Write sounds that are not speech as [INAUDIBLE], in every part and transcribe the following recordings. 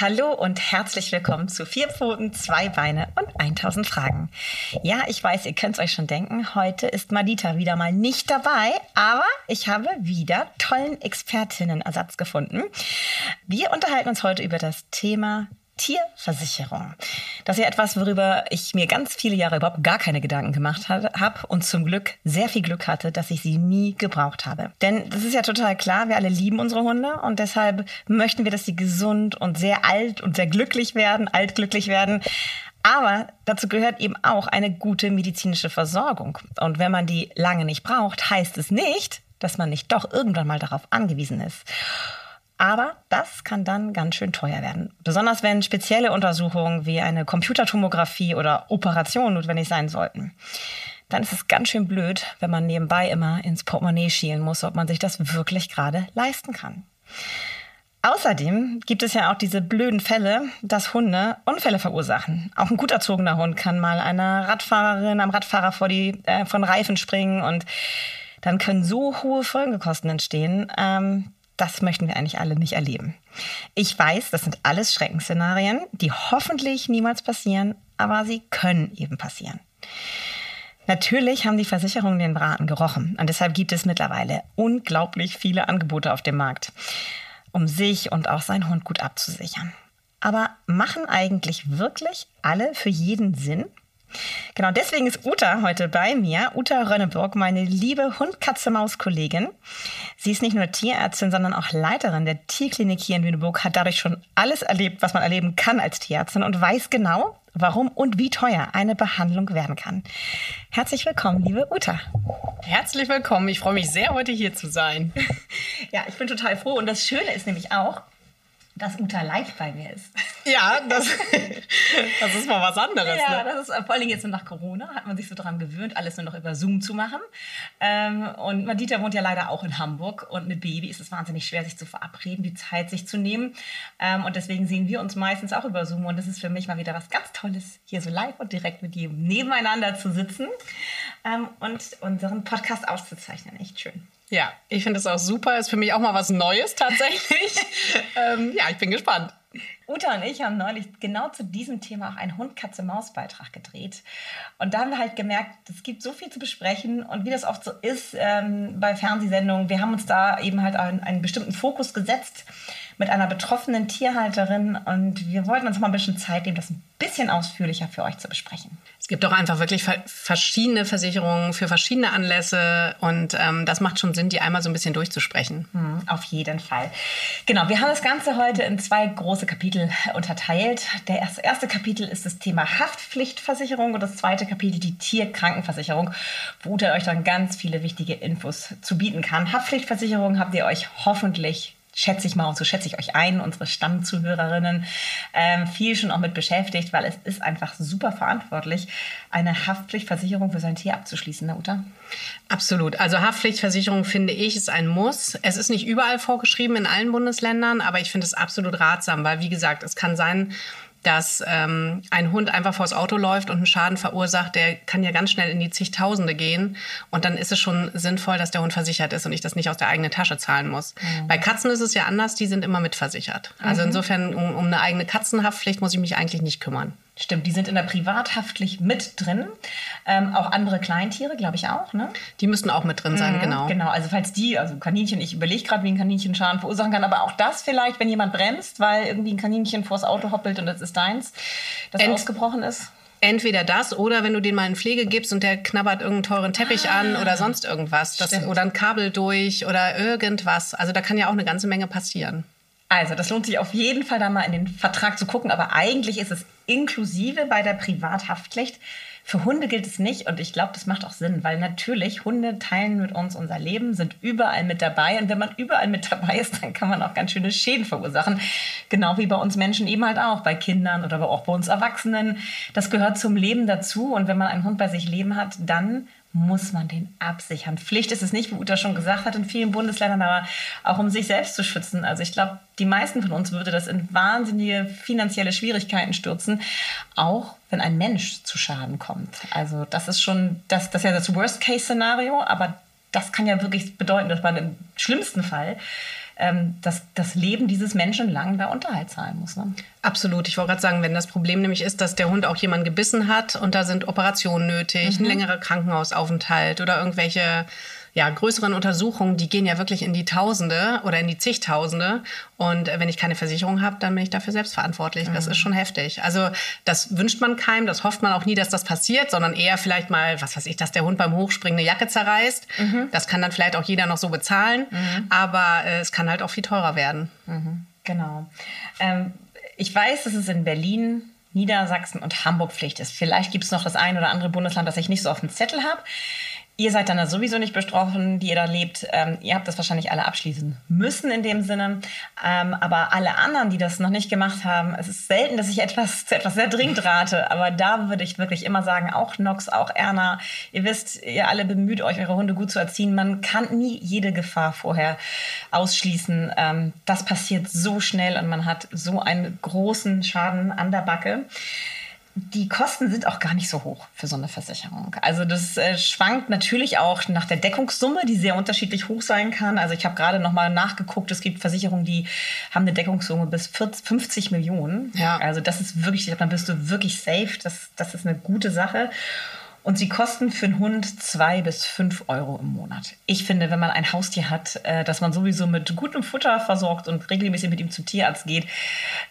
Hallo und herzlich willkommen zu Vier Pfoten, zwei Beine und 1000 Fragen. Ja, ich weiß, ihr könnt es euch schon denken, heute ist Madita wieder mal nicht dabei, aber ich habe wieder tollen Expertinnenersatz gefunden. Wir unterhalten uns heute über das Thema Tierversicherung. Das ist ja etwas, worüber ich mir ganz viele Jahre überhaupt gar keine Gedanken gemacht habe und zum Glück sehr viel Glück hatte, dass ich sie nie gebraucht habe. Denn das ist ja total klar, wir alle lieben unsere Hunde und deshalb möchten wir, dass sie gesund und sehr alt und sehr glücklich werden, altglücklich werden. Aber dazu gehört eben auch eine gute medizinische Versorgung. Und wenn man die lange nicht braucht, heißt es nicht, dass man nicht doch irgendwann mal darauf angewiesen ist. Aber das kann dann ganz schön teuer werden. Besonders wenn spezielle Untersuchungen wie eine Computertomographie oder Operation notwendig sein sollten. Dann ist es ganz schön blöd, wenn man nebenbei immer ins Portemonnaie schielen muss, ob man sich das wirklich gerade leisten kann. Außerdem gibt es ja auch diese blöden Fälle, dass Hunde Unfälle verursachen. Auch ein gut erzogener Hund kann mal einer Radfahrerin, am Radfahrer vor die äh, von Reifen springen und dann können so hohe Folgekosten entstehen. Ähm, das möchten wir eigentlich alle nicht erleben. Ich weiß, das sind alles Schreckensszenarien, die hoffentlich niemals passieren, aber sie können eben passieren. Natürlich haben die Versicherungen den Braten gerochen und deshalb gibt es mittlerweile unglaublich viele Angebote auf dem Markt, um sich und auch seinen Hund gut abzusichern. Aber machen eigentlich wirklich alle für jeden Sinn? Genau, deswegen ist Uta heute bei mir. Uta Rönneburg, meine liebe Hund-Katze-Maus-Kollegin. Sie ist nicht nur Tierärztin, sondern auch Leiterin der Tierklinik hier in Lüneburg, hat dadurch schon alles erlebt, was man erleben kann als Tierärztin und weiß genau, warum und wie teuer eine Behandlung werden kann. Herzlich willkommen, liebe Uta. Herzlich willkommen. Ich freue mich sehr, heute hier zu sein. [LAUGHS] ja, ich bin total froh. Und das Schöne ist nämlich auch, dass Uta live bei mir ist. [LAUGHS] Ja, das, das ist mal was anderes. Ja, ne? das ist vor allem jetzt nach Corona, hat man sich so daran gewöhnt, alles nur noch über Zoom zu machen. Ähm, und Madita wohnt ja leider auch in Hamburg und mit Baby ist es wahnsinnig schwer, sich zu verabreden, die Zeit sich zu nehmen. Ähm, und deswegen sehen wir uns meistens auch über Zoom und das ist für mich mal wieder was ganz Tolles, hier so live und direkt mit jedem nebeneinander zu sitzen ähm, und unseren Podcast auszuzeichnen. Echt schön. Ja, ich finde es auch super. Ist für mich auch mal was Neues tatsächlich. [LAUGHS] ähm, ja, ich bin gespannt. Uta und ich haben neulich genau zu diesem Thema auch einen Hund-Katze-Maus-Beitrag gedreht. Und da haben wir halt gemerkt, es gibt so viel zu besprechen und wie das oft so ist ähm, bei Fernsehsendungen. Wir haben uns da eben halt einen, einen bestimmten Fokus gesetzt mit einer betroffenen Tierhalterin und wir wollten uns mal ein bisschen Zeit nehmen, das ein bisschen ausführlicher für euch zu besprechen. Es gibt auch einfach wirklich verschiedene Versicherungen für verschiedene Anlässe und ähm, das macht schon Sinn, die einmal so ein bisschen durchzusprechen. Hm, auf jeden Fall. Genau, wir haben das Ganze heute in zwei große Kapitel unterteilt. Der erste, Kapitel ist das Thema Haftpflichtversicherung und das zweite Kapitel die Tierkrankenversicherung, wo Uta euch dann ganz viele wichtige Infos zu bieten kann. Haftpflichtversicherung habt ihr euch hoffentlich schätze ich mal, und so schätze ich euch ein, unsere Stammzuhörerinnen, ähm, viel schon auch mit beschäftigt, weil es ist einfach super verantwortlich, eine Haftpflichtversicherung für sein Tier abzuschließen, ne, Uta? Absolut. Also Haftpflichtversicherung finde ich ist ein Muss. Es ist nicht überall vorgeschrieben in allen Bundesländern, aber ich finde es absolut ratsam, weil wie gesagt, es kann sein, dass ähm, ein Hund einfach vors Auto läuft und einen Schaden verursacht, der kann ja ganz schnell in die zigtausende gehen. Und dann ist es schon sinnvoll, dass der Hund versichert ist und ich das nicht aus der eigenen Tasche zahlen muss. Mhm. Bei Katzen ist es ja anders, die sind immer mitversichert. Also mhm. insofern, um, um eine eigene Katzenhaftpflicht muss ich mich eigentlich nicht kümmern. Stimmt, die sind in der Privathaftpflicht mit drin. Ähm, auch andere Kleintiere, glaube ich auch, ne? Die müssten auch mit drin sein, mhm, genau. Genau, also falls die, also Kaninchen, ich überlege gerade, wie ein Kaninchen Schaden verursachen kann, aber auch das vielleicht, wenn jemand bremst, weil irgendwie ein Kaninchen vors Auto hoppelt und das ist deins, das Ent ausgebrochen ist. Entweder das oder wenn du den mal in Pflege gibst und der knabbert irgendeinen teuren Teppich ah, an oder sonst irgendwas. Das, oder ein Kabel durch oder irgendwas. Also da kann ja auch eine ganze Menge passieren. Also, das lohnt sich auf jeden Fall da mal in den Vertrag zu gucken, aber eigentlich ist es inklusive bei der Privathaftpflicht. Für Hunde gilt es nicht und ich glaube, das macht auch Sinn, weil natürlich Hunde teilen mit uns unser Leben, sind überall mit dabei und wenn man überall mit dabei ist, dann kann man auch ganz schöne Schäden verursachen. Genau wie bei uns Menschen eben halt auch, bei Kindern oder auch bei uns Erwachsenen. Das gehört zum Leben dazu und wenn man einen Hund bei sich leben hat, dann muss man den absichern. Pflicht ist es nicht, wie Uta schon gesagt hat, in vielen Bundesländern, aber auch um sich selbst zu schützen. Also ich glaube, die meisten von uns würde das in wahnsinnige finanzielle Schwierigkeiten stürzen, auch wenn ein Mensch zu Schaden kommt. Also das ist schon, das, das ist ja das Worst-Case-Szenario, aber das kann ja wirklich bedeuten, dass man im schlimmsten Fall ähm, dass das Leben dieses Menschen lang da Unterhalt zahlen muss. Ne? Absolut. Ich wollte gerade sagen, wenn das Problem nämlich ist, dass der Hund auch jemanden gebissen hat und da sind Operationen nötig, mhm. ein längerer Krankenhausaufenthalt oder irgendwelche ja, größeren Untersuchungen, die gehen ja wirklich in die Tausende oder in die zigtausende. Und äh, wenn ich keine Versicherung habe, dann bin ich dafür selbst verantwortlich. Mhm. Das ist schon heftig. Also das wünscht man keinem, das hofft man auch nie, dass das passiert, sondern eher vielleicht mal, was weiß ich, dass der Hund beim Hochspringen eine Jacke zerreißt. Mhm. Das kann dann vielleicht auch jeder noch so bezahlen. Mhm. Aber äh, es kann halt auch viel teurer werden. Mhm. Genau. Ähm, ich weiß, dass es in Berlin Niedersachsen und Hamburg Pflicht ist. Vielleicht gibt es noch das ein oder andere Bundesland, das ich nicht so auf dem Zettel habe. Ihr seid dann da sowieso nicht betroffen, die ihr da lebt. Ähm, ihr habt das wahrscheinlich alle abschließen müssen in dem Sinne. Ähm, aber alle anderen, die das noch nicht gemacht haben, es ist selten, dass ich etwas zu etwas sehr dringend rate. Aber da würde ich wirklich immer sagen, auch Nox, auch Erna, ihr wisst, ihr alle bemüht euch, eure Hunde gut zu erziehen. Man kann nie jede Gefahr vorher ausschließen. Ähm, das passiert so schnell und man hat so einen großen Schaden an der Backe die Kosten sind auch gar nicht so hoch für so eine Versicherung. Also das äh, schwankt natürlich auch nach der Deckungssumme, die sehr unterschiedlich hoch sein kann. Also ich habe gerade noch mal nachgeguckt, es gibt Versicherungen, die haben eine Deckungssumme bis 40, 50 Millionen. Ja. Also das ist wirklich, dann bist du wirklich safe. Das, das ist eine gute Sache. Und sie kosten für einen Hund zwei bis fünf Euro im Monat. Ich finde, wenn man ein Haustier hat, äh, das man sowieso mit gutem Futter versorgt und regelmäßig mit ihm zum Tierarzt geht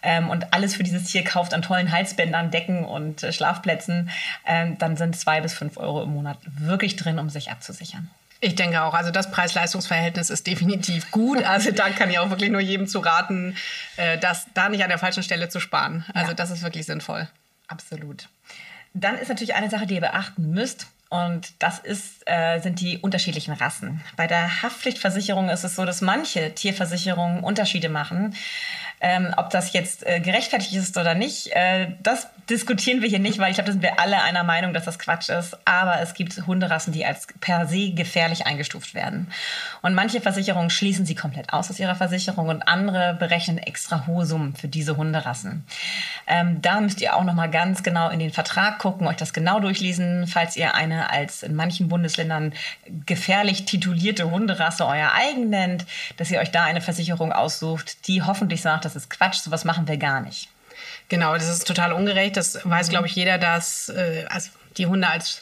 ähm, und alles für dieses Tier kauft an tollen Halsbändern, Decken und äh, Schlafplätzen, ähm, dann sind zwei bis fünf Euro im Monat wirklich drin, um sich abzusichern. Ich denke auch, also das Preis-Leistungs-Verhältnis ist definitiv gut. [LAUGHS] Also da kann ich auch wirklich nur jedem zu raten, äh, das da nicht an der falschen Stelle zu sparen. Also ja. das ist wirklich sinnvoll. Absolut. Dann ist natürlich eine Sache, die ihr beachten müsst. Und das ist, äh, sind die unterschiedlichen Rassen. Bei der Haftpflichtversicherung ist es so, dass manche Tierversicherungen Unterschiede machen. Ähm, ob das jetzt äh, gerechtfertigt ist oder nicht, äh, das diskutieren wir hier nicht, weil ich glaube, da sind wir alle einer Meinung, dass das Quatsch ist. Aber es gibt Hunderassen, die als per se gefährlich eingestuft werden. Und manche Versicherungen schließen sie komplett aus aus ihrer Versicherung und andere berechnen extra hohe Summen für diese Hunderassen. Ähm, da müsst ihr auch noch ganz genau in den Vertrag gucken, euch das genau durchlesen, falls ihr eine als in manchen Bundesländern gefährlich titulierte Hunderasse euer eigen nennt, dass ihr euch da eine Versicherung aussucht, die hoffentlich sagt, das ist Quatsch, sowas machen wir gar nicht. Genau, das ist total ungerecht. Das weiß, glaube ich, jeder, dass äh, also die Hunde als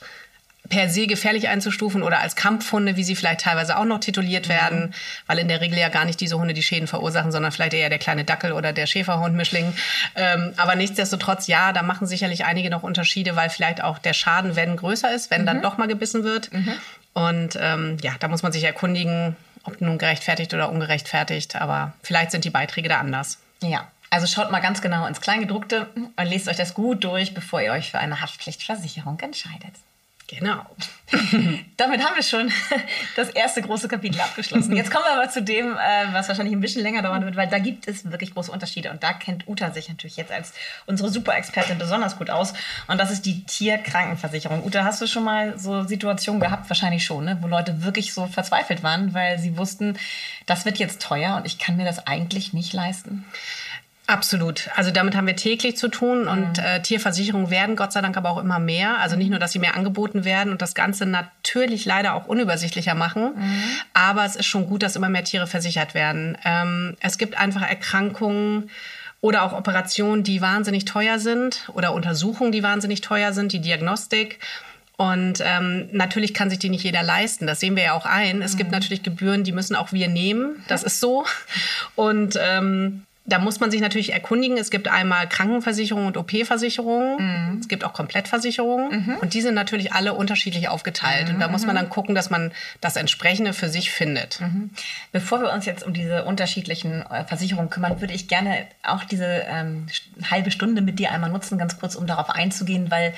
per se gefährlich einzustufen oder als Kampfhunde, wie sie vielleicht teilweise auch noch tituliert werden, mhm. weil in der Regel ja gar nicht diese Hunde die Schäden verursachen, sondern vielleicht eher der kleine Dackel oder der Schäferhundmischling. Ähm, aber nichtsdestotrotz, ja, da machen sicherlich einige noch Unterschiede, weil vielleicht auch der Schaden, wenn größer ist, wenn mhm. dann doch mal gebissen wird. Mhm. Und ähm, ja, da muss man sich erkundigen, ob nun gerechtfertigt oder ungerechtfertigt, aber vielleicht sind die Beiträge da anders. Ja, also schaut mal ganz genau ins Kleingedruckte und lest euch das gut durch, bevor ihr euch für eine Haftpflichtversicherung entscheidet. Genau. [LAUGHS] Damit haben wir schon [LAUGHS] das erste große Kapitel abgeschlossen. Jetzt kommen wir aber zu dem, äh, was wahrscheinlich ein bisschen länger dauern wird, weil da gibt es wirklich große Unterschiede. Und da kennt Uta sich natürlich jetzt als unsere Super-Expertin besonders gut aus. Und das ist die Tierkrankenversicherung. Uta, hast du schon mal so Situationen gehabt? Wahrscheinlich schon, ne? wo Leute wirklich so verzweifelt waren, weil sie wussten, das wird jetzt teuer und ich kann mir das eigentlich nicht leisten. Absolut. Also damit haben wir täglich zu tun und mhm. äh, Tierversicherungen werden Gott sei Dank aber auch immer mehr. Also nicht nur, dass sie mehr angeboten werden und das Ganze natürlich leider auch unübersichtlicher machen, mhm. aber es ist schon gut, dass immer mehr Tiere versichert werden. Ähm, es gibt einfach Erkrankungen oder auch Operationen, die wahnsinnig teuer sind oder Untersuchungen, die wahnsinnig teuer sind, die Diagnostik. Und ähm, natürlich kann sich die nicht jeder leisten. Das sehen wir ja auch ein. Es mhm. gibt natürlich Gebühren, die müssen auch wir nehmen. Das [LAUGHS] ist so. Und ähm, da muss man sich natürlich erkundigen. Es gibt einmal Krankenversicherungen und OP-Versicherungen. Mhm. Es gibt auch Komplettversicherungen. Mhm. Und die sind natürlich alle unterschiedlich aufgeteilt. Mhm. Und da muss man dann gucken, dass man das entsprechende für sich findet. Mhm. Bevor wir uns jetzt um diese unterschiedlichen äh, Versicherungen kümmern, würde ich gerne auch diese ähm, halbe Stunde mit dir einmal nutzen, ganz kurz, um darauf einzugehen, weil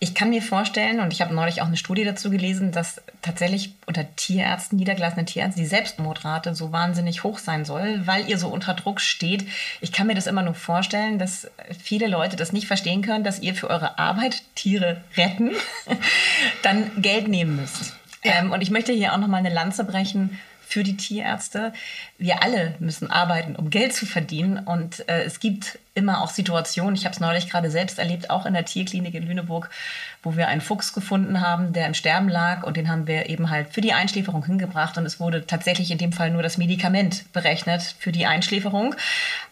ich kann mir vorstellen, und ich habe neulich auch eine Studie dazu gelesen, dass tatsächlich unter Tierärzten, niedergelassenen Tierärzten, die Selbstmordrate so wahnsinnig hoch sein soll, weil ihr so unter Druck steht. Ich kann mir das immer nur vorstellen, dass viele Leute das nicht verstehen können, dass ihr für eure Arbeit Tiere retten, [LAUGHS] dann Geld nehmen müsst. Ja. Ähm, und ich möchte hier auch noch mal eine Lanze brechen für die Tierärzte. Wir alle müssen arbeiten, um Geld zu verdienen. Und äh, es gibt immer auch Situationen, ich habe es neulich gerade selbst erlebt, auch in der Tierklinik in Lüneburg, wo wir einen Fuchs gefunden haben, der im Sterben lag. Und den haben wir eben halt für die Einschläferung hingebracht. Und es wurde tatsächlich in dem Fall nur das Medikament berechnet für die Einschläferung.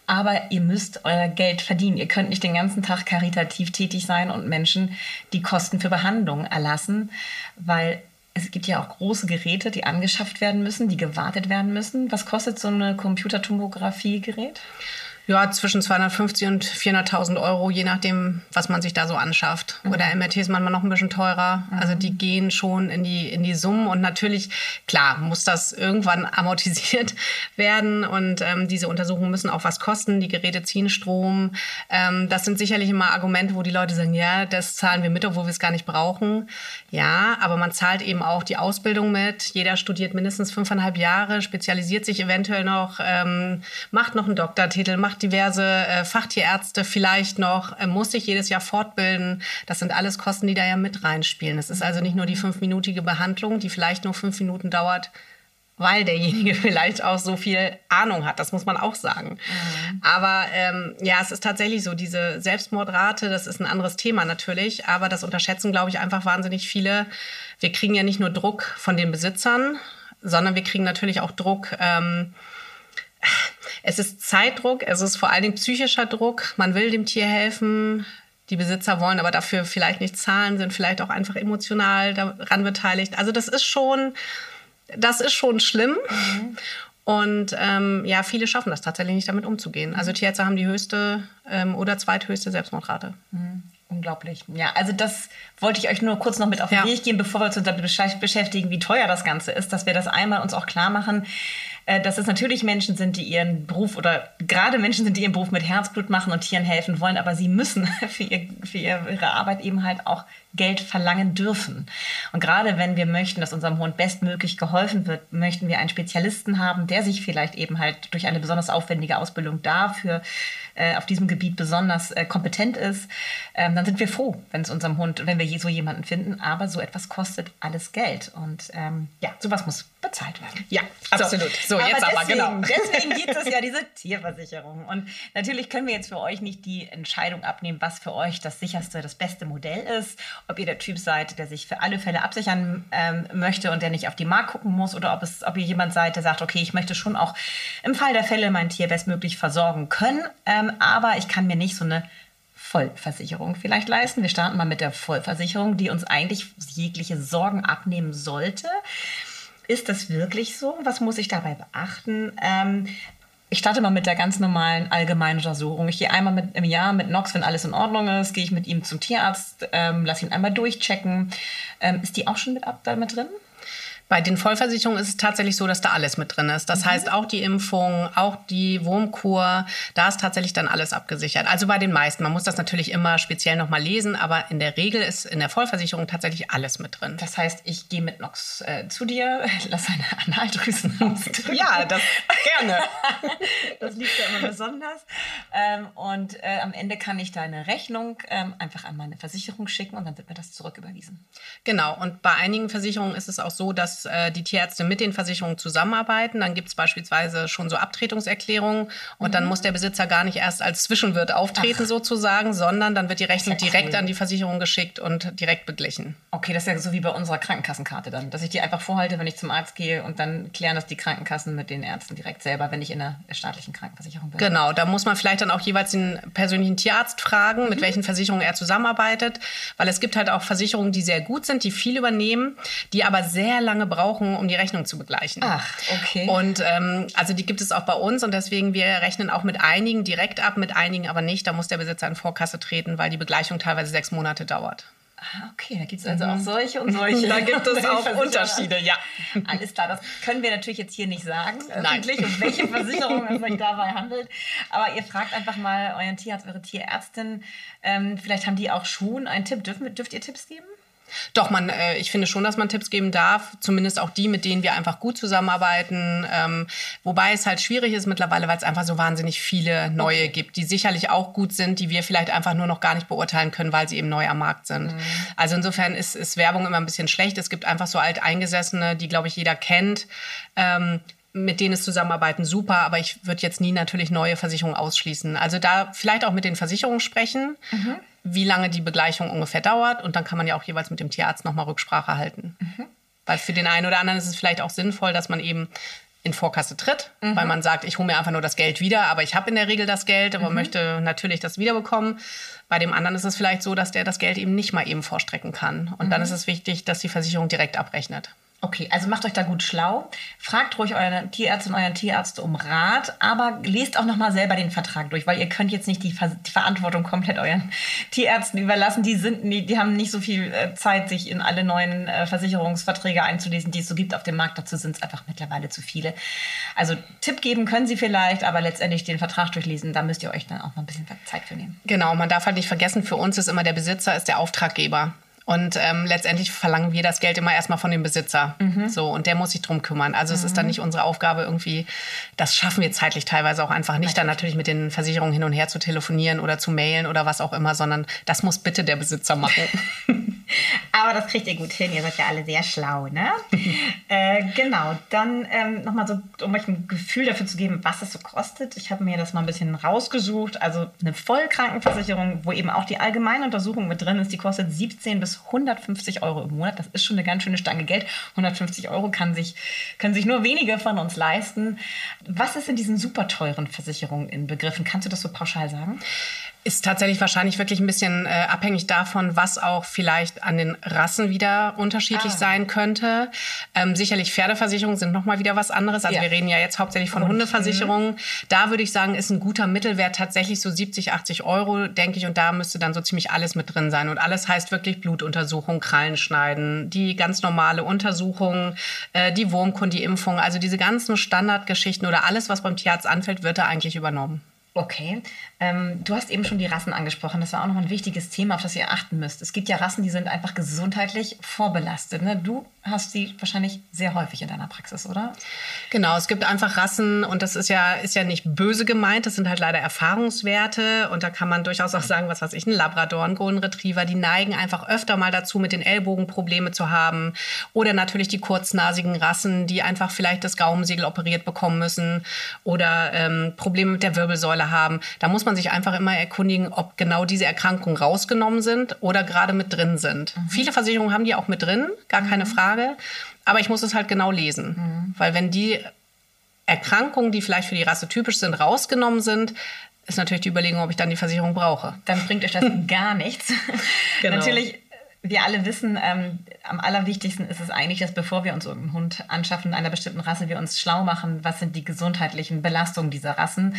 Aber ihr müsst euer Geld verdienen. Ihr könnt nicht den ganzen Tag karitativ tätig sein und Menschen die Kosten für Behandlung erlassen, weil es gibt ja auch große Geräte, die angeschafft werden müssen, die gewartet werden müssen. Was kostet so eine Computertomographie-Gerät? Ja, zwischen 250 und 400.000 Euro, je nachdem, was man sich da so anschafft. Mhm. Oder MRT ist manchmal noch ein bisschen teurer. Mhm. Also die gehen schon in die, in die Summen. Und natürlich, klar, muss das irgendwann [LAUGHS] amortisiert werden. Und ähm, diese Untersuchungen müssen auch was kosten. Die Geräte ziehen Strom. Ähm, das sind sicherlich immer Argumente, wo die Leute sagen, ja, das zahlen wir mit, obwohl wir es gar nicht brauchen. Ja, aber man zahlt eben auch die Ausbildung mit. Jeder studiert mindestens fünfeinhalb Jahre, spezialisiert sich eventuell noch, ähm, macht noch einen Doktortitel, macht diverse äh, Fachtierärzte vielleicht noch, äh, muss sich jedes Jahr fortbilden. Das sind alles Kosten, die da ja mit reinspielen. Es ist also nicht nur die fünfminütige Behandlung, die vielleicht nur fünf Minuten dauert, weil derjenige [LAUGHS] vielleicht auch so viel Ahnung hat. Das muss man auch sagen. Mhm. Aber ähm, ja, es ist tatsächlich so, diese Selbstmordrate, das ist ein anderes Thema natürlich, aber das unterschätzen, glaube ich, einfach wahnsinnig viele. Wir kriegen ja nicht nur Druck von den Besitzern, sondern wir kriegen natürlich auch Druck. Ähm, es ist Zeitdruck, es ist vor allen Dingen psychischer Druck. Man will dem Tier helfen. Die Besitzer wollen aber dafür vielleicht nicht zahlen, sind vielleicht auch einfach emotional daran beteiligt. Also das ist schon, das ist schon schlimm. Mhm. Und ähm, ja, viele schaffen das tatsächlich nicht, damit umzugehen. Also Tierärzte haben die höchste ähm, oder zweithöchste Selbstmordrate. Mhm. Unglaublich. Ja, also das wollte ich euch nur kurz noch mit auf den ja. Weg gehen, bevor wir uns damit beschäftigen, wie teuer das Ganze ist, dass wir das einmal uns auch klar machen. Äh, dass es natürlich Menschen sind, die ihren Beruf oder gerade Menschen sind, die ihren Beruf mit Herzblut machen und Tieren helfen wollen, aber sie müssen [LAUGHS] für, ihr, für ihre Arbeit eben halt auch Geld verlangen dürfen. Und gerade wenn wir möchten, dass unserem Hund bestmöglich geholfen wird, möchten wir einen Spezialisten haben, der sich vielleicht eben halt durch eine besonders aufwendige Ausbildung dafür äh, auf diesem Gebiet besonders äh, kompetent ist, ähm, dann sind wir froh, wenn es unserem Hund, wenn wir so jemanden finden. Aber so etwas kostet alles Geld. Und ähm, ja, sowas muss bezahlt werden. Ja, absolut. So, aber jetzt deswegen, aber, genau. Deswegen gibt es ja diese Tierversicherung. Und natürlich können wir jetzt für euch nicht die Entscheidung abnehmen, was für euch das sicherste, das beste Modell ist. Ob ihr der Typ seid, der sich für alle Fälle absichern ähm, möchte und der nicht auf die Mark gucken muss, oder ob, es, ob ihr jemand seid, der sagt, okay, ich möchte schon auch im Fall der Fälle mein Tier bestmöglich versorgen können. Ähm, aber ich kann mir nicht so eine Vollversicherung vielleicht leisten. Wir starten mal mit der Vollversicherung, die uns eigentlich jegliche Sorgen abnehmen sollte. Ist das wirklich so? Was muss ich dabei beachten? Ähm, ich starte mal mit der ganz normalen allgemeinen Untersuchung. Ich gehe einmal mit, im Jahr mit Nox, wenn alles in Ordnung ist, gehe ich mit ihm zum Tierarzt, ähm, lasse ihn einmal durchchecken. Ähm, ist die auch schon mit, mit drin? Bei den Vollversicherungen ist es tatsächlich so, dass da alles mit drin ist. Das mhm. heißt auch die Impfung, auch die Wurmkur, da ist tatsächlich dann alles abgesichert. Also bei den meisten. Man muss das natürlich immer speziell nochmal lesen, aber in der Regel ist in der Vollversicherung tatsächlich alles mit drin. Das heißt, ich gehe mit Nox äh, zu dir, [LAUGHS] lass eine Analdrüsen Ja, [LAUGHS] das gerne. [LAUGHS] das liegt ja immer besonders. Ähm, und äh, am Ende kann ich deine Rechnung ähm, einfach an meine Versicherung schicken und dann wird mir das zurücküberwiesen. Genau. Und bei einigen Versicherungen ist es auch so, dass äh, die Tierärzte mit den Versicherungen zusammenarbeiten. Dann gibt es beispielsweise schon so Abtretungserklärungen und mhm. dann muss der Besitzer gar nicht erst als Zwischenwirt auftreten Ach. sozusagen, sondern dann wird die Rechnung direkt an die Versicherung geschickt und direkt beglichen. Okay, das ist ja so wie bei unserer Krankenkassenkarte dann, dass ich die einfach vorhalte, wenn ich zum Arzt gehe und dann klären das die Krankenkassen mit den Ärzten direkt selber, wenn ich in der staatlichen Krankenversicherung bin. Genau, da muss man vielleicht dann auch jeweils den persönlichen Tierarzt fragen, mhm. mit welchen Versicherungen er zusammenarbeitet, weil es gibt halt auch Versicherungen, die sehr gut sind, die viel übernehmen, die aber sehr lange brauchen, um die Rechnung zu begleichen. Ach, okay. Und ähm, also die gibt es auch bei uns und deswegen wir rechnen auch mit einigen direkt ab, mit einigen aber nicht. Da muss der Besitzer in Vorkasse treten, weil die Begleichung teilweise sechs Monate dauert. Ah, okay, da gibt es also auch solche und solche. Da gibt es [LAUGHS] auch Unterschiede, ja. Alles klar, das können wir natürlich jetzt hier nicht sagen, öffentlich, um welche [LAUGHS] Versicherung es sich dabei handelt. Aber ihr fragt einfach mal euren Tierarzt, eure Tierärztin. Ähm, vielleicht haben die auch schon einen Tipp. Dürfen, dürft ihr Tipps geben? Doch, man, äh, ich finde schon, dass man Tipps geben darf, zumindest auch die, mit denen wir einfach gut zusammenarbeiten. Ähm, wobei es halt schwierig ist mittlerweile, weil es einfach so wahnsinnig viele neue gibt, die sicherlich auch gut sind, die wir vielleicht einfach nur noch gar nicht beurteilen können, weil sie eben neu am Markt sind. Mhm. Also insofern ist, ist Werbung immer ein bisschen schlecht. Es gibt einfach so alteingesessene, die, glaube ich, jeder kennt. Ähm, mit denen es zusammenarbeiten, super, aber ich würde jetzt nie natürlich neue Versicherungen ausschließen. Also da vielleicht auch mit den Versicherungen sprechen. Mhm wie lange die Begleichung ungefähr dauert. Und dann kann man ja auch jeweils mit dem Tierarzt nochmal Rücksprache halten. Mhm. Weil für den einen oder anderen ist es vielleicht auch sinnvoll, dass man eben in Vorkasse tritt, mhm. weil man sagt, ich hole mir einfach nur das Geld wieder, aber ich habe in der Regel das Geld, aber mhm. möchte natürlich das wiederbekommen. Bei dem anderen ist es vielleicht so, dass der das Geld eben nicht mal eben vorstrecken kann. Und dann mhm. ist es wichtig, dass die Versicherung direkt abrechnet. Okay, also macht euch da gut schlau. Fragt ruhig euren Tierärztin euren Tierarzt um Rat, aber lest auch nochmal selber den Vertrag durch, weil ihr könnt jetzt nicht die, Ver die, Verantwortung komplett euren [LAUGHS] Tierärzten überlassen. Die, sind, die, die haben nicht so viel äh, Zeit, sich in alle neuen äh, Versicherungsverträge einzulesen, die es so gibt auf dem Markt. Dazu sind es einfach mittlerweile zu viele. Also Tipp geben können sie vielleicht, aber letztendlich den Vertrag durchlesen, da müsst ihr euch dann auch mal ein bisschen Zeit für nehmen. Genau, man darf halt nicht vergessen, für uns ist immer der Besitzer, ist der Auftraggeber. Und ähm, letztendlich verlangen wir das Geld immer erstmal von dem Besitzer. Mhm. So, und der muss sich drum kümmern. Also mhm. es ist dann mhm. nicht unsere Aufgabe, irgendwie, das schaffen wir zeitlich teilweise auch einfach nicht, dann natürlich mit den Versicherungen hin und her zu telefonieren oder zu mailen oder was auch immer, sondern das muss bitte der Besitzer machen. [LAUGHS] [LAUGHS] Aber das kriegt ihr gut hin. Ihr seid ja alle sehr schlau, ne? [LAUGHS] äh, genau. Dann ähm, nochmal so, um euch ein Gefühl dafür zu geben, was es so kostet. Ich habe mir das mal ein bisschen rausgesucht. Also eine Vollkrankenversicherung, wo eben auch die allgemeine Untersuchung mit drin ist, die kostet 17 bis 150 Euro im Monat. Das ist schon eine ganz schöne Stange Geld. 150 Euro kann sich, können sich nur wenige von uns leisten. Was ist in diesen super teuren Versicherungen in Begriffen? Kannst du das so pauschal sagen? Ist tatsächlich wahrscheinlich wirklich ein bisschen äh, abhängig davon, was auch vielleicht an den Rassen wieder unterschiedlich ah. sein könnte. Ähm, sicherlich Pferdeversicherungen sind nochmal wieder was anderes. Also ja. wir reden ja jetzt hauptsächlich von Und, Hundeversicherungen. Mhm. Da würde ich sagen, ist ein guter Mittelwert tatsächlich so 70, 80 Euro, denke ich. Und da müsste dann so ziemlich alles mit drin sein. Und alles heißt wirklich Blutuntersuchung, Krallenschneiden, die ganz normale Untersuchung, äh, die Wurmkunde, die Impfung. Also diese ganzen Standardgeschichten oder alles, was beim Tierarzt anfällt, wird da eigentlich übernommen. Okay. Ähm, du hast eben schon die Rassen angesprochen. Das war auch noch ein wichtiges Thema, auf das ihr achten müsst. Es gibt ja Rassen, die sind einfach gesundheitlich vorbelastet. Ne? Du hast sie wahrscheinlich sehr häufig in deiner Praxis, oder? Genau, es gibt einfach Rassen und das ist ja, ist ja nicht böse gemeint. Das sind halt leider Erfahrungswerte und da kann man durchaus auch sagen, was weiß ich, ein Labrador, ein Golden Retriever, die neigen einfach öfter mal dazu, mit den Ellbogen Probleme zu haben. Oder natürlich die kurznasigen Rassen, die einfach vielleicht das Gaumensegel operiert bekommen müssen oder ähm, Probleme mit der Wirbelsäule haben. Da muss man sich einfach immer erkundigen, ob genau diese Erkrankungen rausgenommen sind oder gerade mit drin sind. Mhm. Viele Versicherungen haben die auch mit drin, gar keine mhm. Frage. Aber ich muss es halt genau lesen. Mhm. Weil wenn die Erkrankungen, die vielleicht für die Rasse typisch sind, rausgenommen sind, ist natürlich die Überlegung, ob ich dann die Versicherung brauche. Dann bringt euch das [LAUGHS] gar nichts. [LAUGHS] Genau. Natürlich wir alle wissen, ähm, am allerwichtigsten ist es eigentlich, dass bevor wir uns irgendeinen Hund anschaffen, einer bestimmten Rasse, wir uns schlau machen, was sind die gesundheitlichen Belastungen dieser Rassen.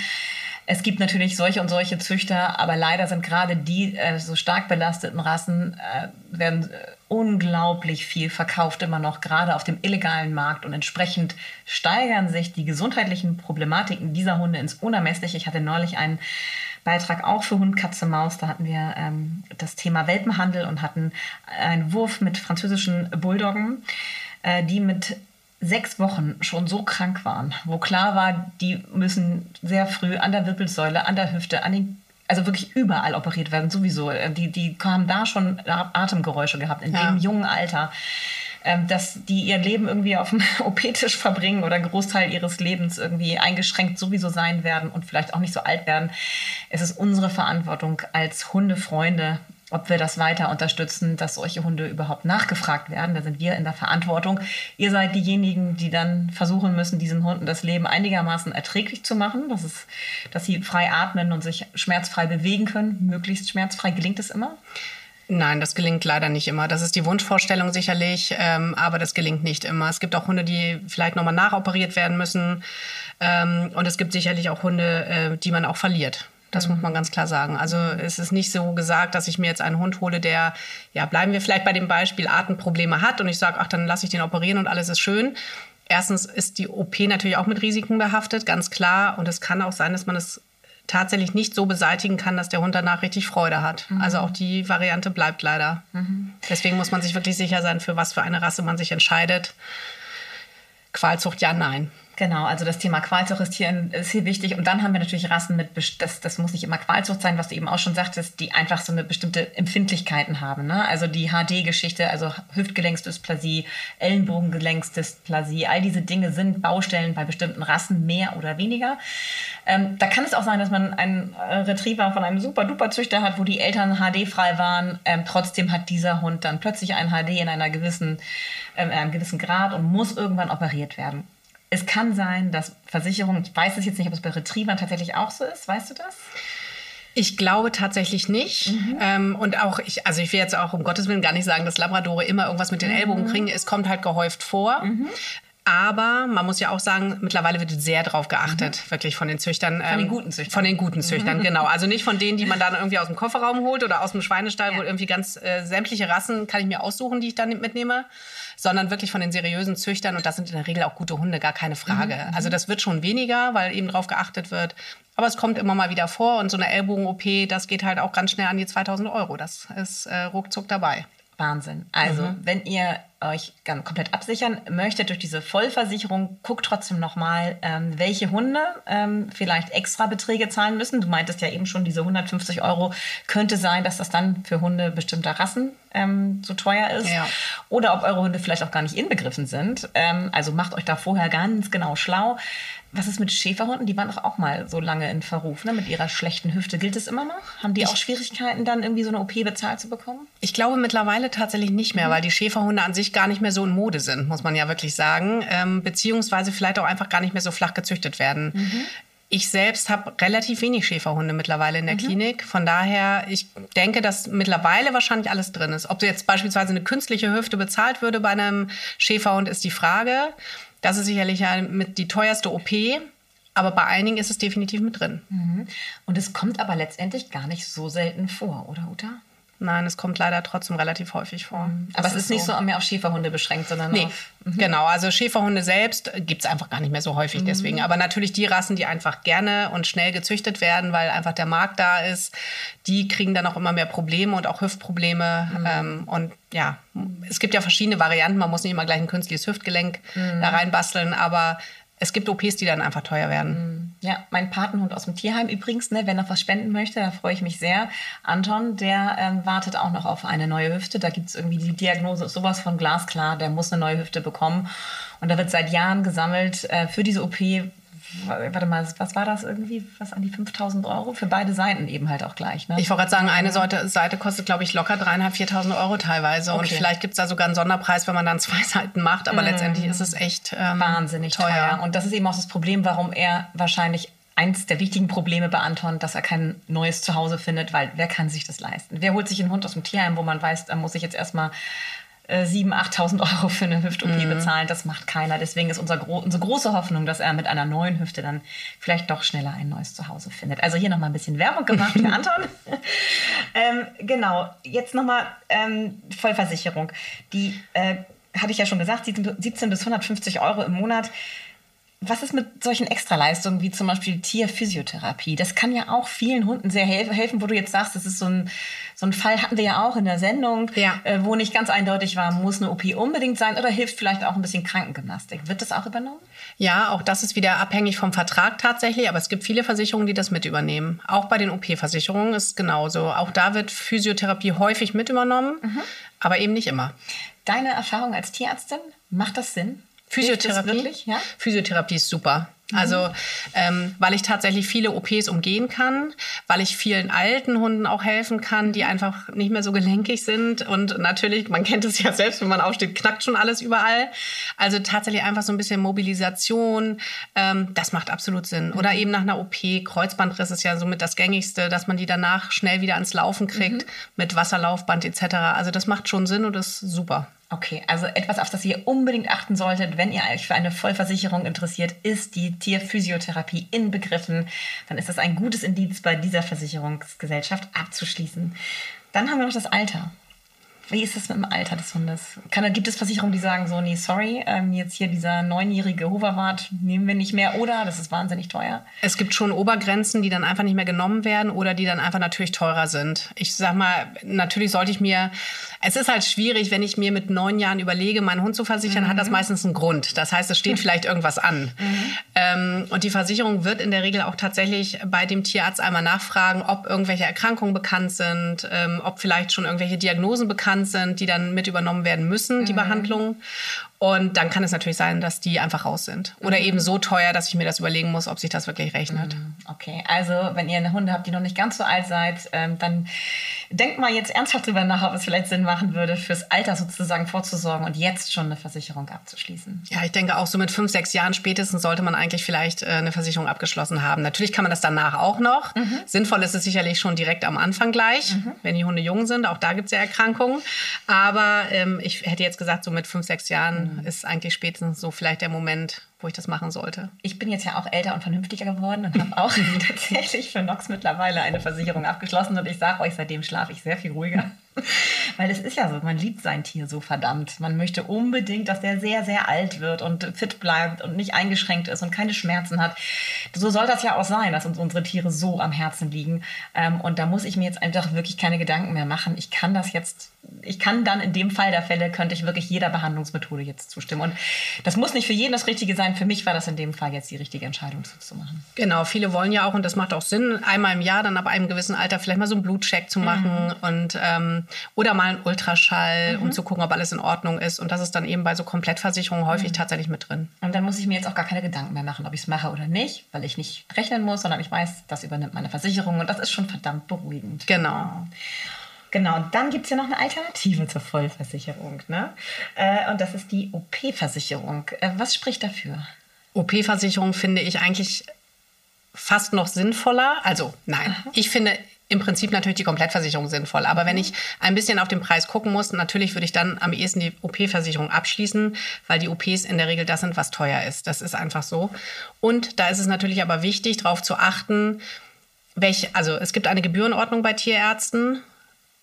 Es gibt natürlich solche und solche Züchter, aber leider sind gerade die äh, so stark belasteten Rassen, äh, werden äh, unglaublich viel verkauft immer noch, gerade auf dem illegalen Markt. Und entsprechend steigern sich die gesundheitlichen Problematiken dieser Hunde ins Unermessliche. Ich hatte neulich einen Beitrag auch für Hund, Katze, Maus. Da hatten wir ähm, das Thema Welpenhandel und hatten einen Wurf mit französischen Bulldoggen, äh, die mit sechs Wochen schon so krank waren, wo klar war, die müssen sehr früh an der Wirbelsäule, an der Hüfte, an den also wirklich überall operiert werden, sowieso. Die, die haben da schon Atemgeräusche gehabt in ja. dem jungen Alter, ähm, dass die ihr Leben irgendwie auf dem [LAUGHS] OP-Tisch verbringen oder Großteil ihres Lebens irgendwie eingeschränkt sowieso sein werden und vielleicht auch nicht so alt werden. Es ist unsere Verantwortung als Hundefreunde, ob wir das weiter unterstützen, dass solche Hunde überhaupt nachgefragt werden. Da sind wir in der Verantwortung. Ihr seid diejenigen, die dann versuchen müssen, diesen Hunden das Leben einigermaßen erträglich zu machen, dass, es, dass sie frei atmen und sich schmerzfrei bewegen können, möglichst schmerzfrei. Gelingt es immer? Nein, das gelingt leider nicht immer. Das ist die Wunschvorstellung sicherlich, ähm, aber das gelingt nicht immer. Es gibt auch Hunde, die vielleicht nochmal nachoperiert werden müssen. Ähm, und es gibt sicherlich auch Hunde, äh, die man auch verliert. Das muss man ganz klar sagen. Also es ist nicht so gesagt, dass ich mir jetzt einen Hund hole, der, ja, bleiben wir vielleicht bei dem Beispiel, Atemprobleme hat und ich sage, ach, dann lasse ich den operieren und alles ist schön. Erstens ist die OP natürlich auch mit Risiken behaftet, ganz klar. Und es kann auch sein, dass man es tatsächlich nicht so beseitigen kann, dass der Hund danach richtig Freude hat. Mhm. Also auch die Variante bleibt leider. Mhm. Deswegen muss man sich wirklich sicher sein, für was für eine Rasse man sich entscheidet. Qualzucht ja, nein. Genau, also das Thema Qualzucht ist hier, ist hier wichtig. Und dann haben wir natürlich Rassen mit, das, das muss nicht immer Qualzucht sein, was du eben auch schon sagtest, die einfach so eine bestimmte Empfindlichkeiten haben. Ne? Also die HD-Geschichte, also Hüftgelenksdysplasie, Ellenbogengelenksdysplasie, all diese Dinge sind Baustellen bei bestimmten Rassen mehr oder weniger. Ähm, da kann es auch sein, dass man einen Retriever von einem super-duper-Züchter hat, wo die Eltern HD-frei waren. Ähm, trotzdem hat dieser Hund dann plötzlich ein HD in einer gewissen, äh, einem gewissen Grad und muss irgendwann operiert werden. Es kann sein, dass Versicherungen, ich weiß es jetzt nicht, ob es bei Retrievern tatsächlich auch so ist, weißt du das? Ich glaube tatsächlich nicht. Mhm. Ähm, und auch, ich, also ich will jetzt auch um Gottes Willen gar nicht sagen, dass Labradore immer irgendwas mit den Ellbogen mhm. kriegen. Es kommt halt gehäuft vor. Mhm. Aber man muss ja auch sagen, mittlerweile wird sehr drauf geachtet, mhm. wirklich von den Züchtern. Von den ähm, guten Züchtern. Von den guten Züchtern, mhm. genau. Also nicht von denen, die man dann irgendwie aus dem Kofferraum holt oder aus dem Schweinestall, ja. wo irgendwie ganz äh, sämtliche Rassen kann ich mir aussuchen, die ich dann mitnehme sondern wirklich von den seriösen Züchtern. Und das sind in der Regel auch gute Hunde, gar keine Frage. Mhm. Also das wird schon weniger, weil eben darauf geachtet wird. Aber es kommt immer mal wieder vor. Und so eine Ellbogen-OP, das geht halt auch ganz schnell an die 2000 Euro. Das ist äh, ruckzuck dabei. Wahnsinn. Also, mhm. wenn ihr euch ganz komplett absichern möchtet durch diese Vollversicherung, guckt trotzdem nochmal, ähm, welche Hunde ähm, vielleicht extra Beträge zahlen müssen. Du meintest ja eben schon, diese 150 Euro könnte sein, dass das dann für Hunde bestimmter Rassen ähm, so teuer ist. Ja. Oder ob eure Hunde vielleicht auch gar nicht inbegriffen sind. Ähm, also macht euch da vorher ganz genau schlau. Was ist mit Schäferhunden? Die waren doch auch mal so lange in Verruf, ne? mit ihrer schlechten Hüfte. Gilt es immer noch? Haben die ich, auch Schwierigkeiten, dann irgendwie so eine OP bezahlt zu bekommen? Ich glaube mittlerweile tatsächlich nicht mehr, mhm. weil die Schäferhunde an sich gar nicht mehr so in Mode sind, muss man ja wirklich sagen. Ähm, beziehungsweise vielleicht auch einfach gar nicht mehr so flach gezüchtet werden. Mhm. Ich selbst habe relativ wenig Schäferhunde mittlerweile in der mhm. Klinik. Von daher, ich denke, dass mittlerweile wahrscheinlich alles drin ist. Ob jetzt beispielsweise eine künstliche Hüfte bezahlt würde bei einem Schäferhund, ist die Frage. Das ist sicherlich ja mit die teuerste OP. Aber bei einigen ist es definitiv mit drin. Mhm. Und es kommt aber letztendlich gar nicht so selten vor, oder Uta? Nein, es kommt leider trotzdem relativ häufig vor. Mhm. Aber es ist, ist nicht so mehr auf Schäferhunde beschränkt, sondern nee, auf. Mhm. Genau, also Schäferhunde selbst gibt es einfach gar nicht mehr so häufig mhm. deswegen. Aber natürlich die Rassen, die einfach gerne und schnell gezüchtet werden, weil einfach der Markt da ist, die kriegen dann auch immer mehr Probleme und auch Hüftprobleme. Mhm. Ähm, und ja, es gibt ja verschiedene Varianten. Man muss nicht immer gleich ein künstliches Hüftgelenk mhm. da reinbasteln, aber es gibt OPs, die dann einfach teuer werden. Ja, mein Patenhund aus dem Tierheim übrigens, ne, wer noch was spenden möchte, da freue ich mich sehr. Anton, der ähm, wartet auch noch auf eine neue Hüfte. Da gibt es irgendwie die Diagnose, sowas von glasklar, der muss eine neue Hüfte bekommen. Und da wird seit Jahren gesammelt äh, für diese OP warte mal, was war das irgendwie? Was an die 5000 Euro? Für beide Seiten eben halt auch gleich. Ne? Ich wollte gerade sagen, eine Seite, Seite kostet, glaube ich, locker dreieinhalb, 4.000 Euro teilweise. Okay. Und vielleicht gibt es da sogar einen Sonderpreis, wenn man dann zwei [LAUGHS] Seiten macht. Aber mm. letztendlich ist es echt ähm, wahnsinnig teuer. teuer. Und das ist eben auch das Problem, warum er wahrscheinlich eins der wichtigen Probleme bei Anton, dass er kein neues Zuhause findet, weil wer kann sich das leisten? Wer holt sich einen Hund aus dem Tierheim, wo man weiß, da muss ich jetzt erstmal 7.000, äh, 8.000 Euro für eine Hüft-OP mhm. bezahlen. Das macht keiner. Deswegen ist unser gro unsere große Hoffnung, dass er mit einer neuen Hüfte dann vielleicht doch schneller ein neues Zuhause findet. Also hier nochmal ein bisschen Werbung gemacht für [LAUGHS] Anton. ähm, genau, jetzt nochmal ähm, Vollversicherung. Die äh, hatte ich ja schon gesagt, 17 bis 150 Euro im Monat. Was ist mit solchen Extraleistungen wie zum Beispiel Tierphysiotherapie? Das kann ja auch vielen Hunden sehr helfen, wo du jetzt sagst, das ist so ein, so ein Fall hatten wir ja auch in der Sendung, ja. äh, wo nicht ganz eindeutig war, muss eine OP unbedingt sein oder hilft vielleicht auch ein bisschen Krankengymnastik. Wird das auch übernommen? Ja, auch das ist wieder abhängig vom Vertrag tatsächlich, aber es gibt viele Versicherungen, die das mit übernehmen. Auch bei den OP-Versicherungen ist es genauso. Auch da wird Physiotherapie häufig mit übernommen, mhm. aber eben nicht immer. Deine Erfahrung als Tierärztin, macht das Sinn? Physiotherapie. Ja? Physiotherapie ist super. Also, ähm, weil ich tatsächlich viele OPs umgehen kann, weil ich vielen alten Hunden auch helfen kann, die einfach nicht mehr so gelenkig sind. Und natürlich, man kennt es ja selbst, wenn man aufsteht, knackt schon alles überall. Also tatsächlich einfach so ein bisschen Mobilisation, ähm, das macht absolut Sinn. Oder eben nach einer OP, Kreuzbandriss ist ja somit das gängigste, dass man die danach schnell wieder ans Laufen kriegt mhm. mit Wasserlaufband etc. Also das macht schon Sinn und ist super. Okay, also etwas, auf das ihr unbedingt achten solltet, wenn ihr euch für eine Vollversicherung interessiert, ist die Tierphysiotherapie inbegriffen. Dann ist das ein gutes Indiz, bei dieser Versicherungsgesellschaft abzuschließen. Dann haben wir noch das Alter. Wie ist es mit dem Alter des Hundes? Kann, gibt es Versicherungen, die sagen so, nee, sorry, ähm, jetzt hier dieser neunjährige Hoverwart nehmen wir nicht mehr oder das ist wahnsinnig teuer? Es gibt schon Obergrenzen, die dann einfach nicht mehr genommen werden oder die dann einfach natürlich teurer sind. Ich sag mal, natürlich sollte ich mir, es ist halt schwierig, wenn ich mir mit neun Jahren überlege, meinen Hund zu versichern, mhm. hat das mhm. meistens einen Grund. Das heißt, es steht [LAUGHS] vielleicht irgendwas an. Mhm. Ähm, und die Versicherung wird in der Regel auch tatsächlich bei dem Tierarzt einmal nachfragen, ob irgendwelche Erkrankungen bekannt sind, ähm, ob vielleicht schon irgendwelche Diagnosen bekannt sind, die dann mit übernommen werden müssen, die mhm. Behandlung. Und dann kann es natürlich sein, dass die einfach raus sind. Oder mhm. eben so teuer, dass ich mir das überlegen muss, ob sich das wirklich rechnet. Mhm. Okay, also wenn ihr eine Hunde habt, die noch nicht ganz so alt seid, ähm, dann denkt mal jetzt ernsthaft drüber nach, ob es vielleicht Sinn machen würde, fürs Alter sozusagen vorzusorgen und jetzt schon eine Versicherung abzuschließen. Ja, ich denke auch so mit fünf, sechs Jahren spätestens sollte man eigentlich vielleicht äh, eine Versicherung abgeschlossen haben. Natürlich kann man das danach auch noch. Mhm. Sinnvoll ist es sicherlich schon direkt am Anfang gleich, mhm. wenn die Hunde jung sind. Auch da gibt es ja Erkrankungen. Aber ähm, ich hätte jetzt gesagt, so mit fünf, sechs Jahren ist eigentlich spätestens so vielleicht der Moment, wo ich das machen sollte. Ich bin jetzt ja auch älter und vernünftiger geworden und habe auch [LAUGHS] tatsächlich für Nox mittlerweile eine Versicherung abgeschlossen und ich sage euch, seitdem schlafe ich sehr viel ruhiger. [LAUGHS] Weil es ist ja so, man liebt sein Tier so verdammt. Man möchte unbedingt, dass der sehr, sehr alt wird und fit bleibt und nicht eingeschränkt ist und keine Schmerzen hat. So soll das ja auch sein, dass uns unsere Tiere so am Herzen liegen. Ähm, und da muss ich mir jetzt einfach wirklich keine Gedanken mehr machen. Ich kann das jetzt, ich kann dann in dem Fall der Fälle, könnte ich wirklich jeder Behandlungsmethode jetzt zustimmen. Und das muss nicht für jeden das Richtige sein. Für mich war das in dem Fall jetzt die richtige Entscheidung, so zu machen. Genau, viele wollen ja auch, und das macht auch Sinn, einmal im Jahr dann ab einem gewissen Alter vielleicht mal so einen Blutcheck zu machen mhm. und ähm, oder mal einen Ultraschall, mhm. um zu gucken, ob alles in Ordnung ist. Und das ist dann eben bei so Komplettversicherungen häufig mhm. tatsächlich mit drin. Und dann muss ich mir jetzt auch gar keine Gedanken mehr machen, ob ich es mache oder nicht, weil ich nicht rechnen muss, sondern ich weiß, das übernimmt meine Versicherung und das ist schon verdammt beruhigend. Genau. Genau, dann gibt es ja noch eine Alternative zur Vollversicherung. Ne? Äh, und das ist die OP-Versicherung. Äh, was spricht dafür? OP-Versicherung finde ich eigentlich fast noch sinnvoller. Also nein, Aha. ich finde im Prinzip natürlich die Komplettversicherung sinnvoll. Aber wenn mhm. ich ein bisschen auf den Preis gucken muss, natürlich würde ich dann am ehesten die OP-Versicherung abschließen, weil die OPs in der Regel das sind, was teuer ist. Das ist einfach so. Und da ist es natürlich aber wichtig, darauf zu achten, welche, also es gibt eine Gebührenordnung bei Tierärzten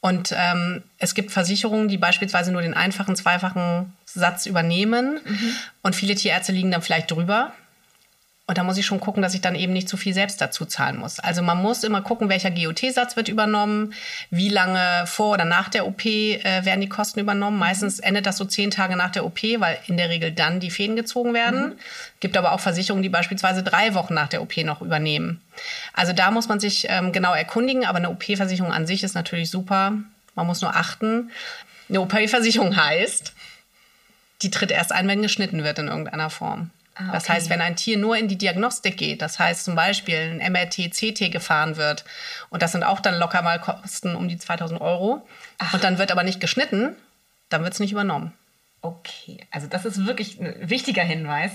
und ähm, es gibt Versicherungen, die beispielsweise nur den einfachen, zweifachen Satz übernehmen. Mhm. Und viele Tierärzte liegen dann vielleicht drüber. Und da muss ich schon gucken, dass ich dann eben nicht zu viel selbst dazu zahlen muss. Also man muss immer gucken, welcher GOT-Satz wird übernommen, wie lange vor oder nach der OP äh, werden die Kosten übernommen. Meistens endet das so zehn Tage nach der OP, weil in der Regel dann die Fäden gezogen werden. Mhm. Gibt aber auch Versicherungen, die beispielsweise drei Wochen nach der OP noch übernehmen. Also da muss man sich ähm, genau erkundigen, aber eine OP-Versicherung an sich ist natürlich super. Man muss nur achten. Eine OP-Versicherung heißt, die tritt erst ein, wenn geschnitten wird in irgendeiner Form. Ah, okay. Das heißt, wenn ein Tier nur in die Diagnostik geht, das heißt zum Beispiel ein MRT, CT gefahren wird, und das sind auch dann locker mal Kosten um die 2000 Euro, Ach. und dann wird aber nicht geschnitten, dann wird es nicht übernommen. Okay, also das ist wirklich ein wichtiger Hinweis,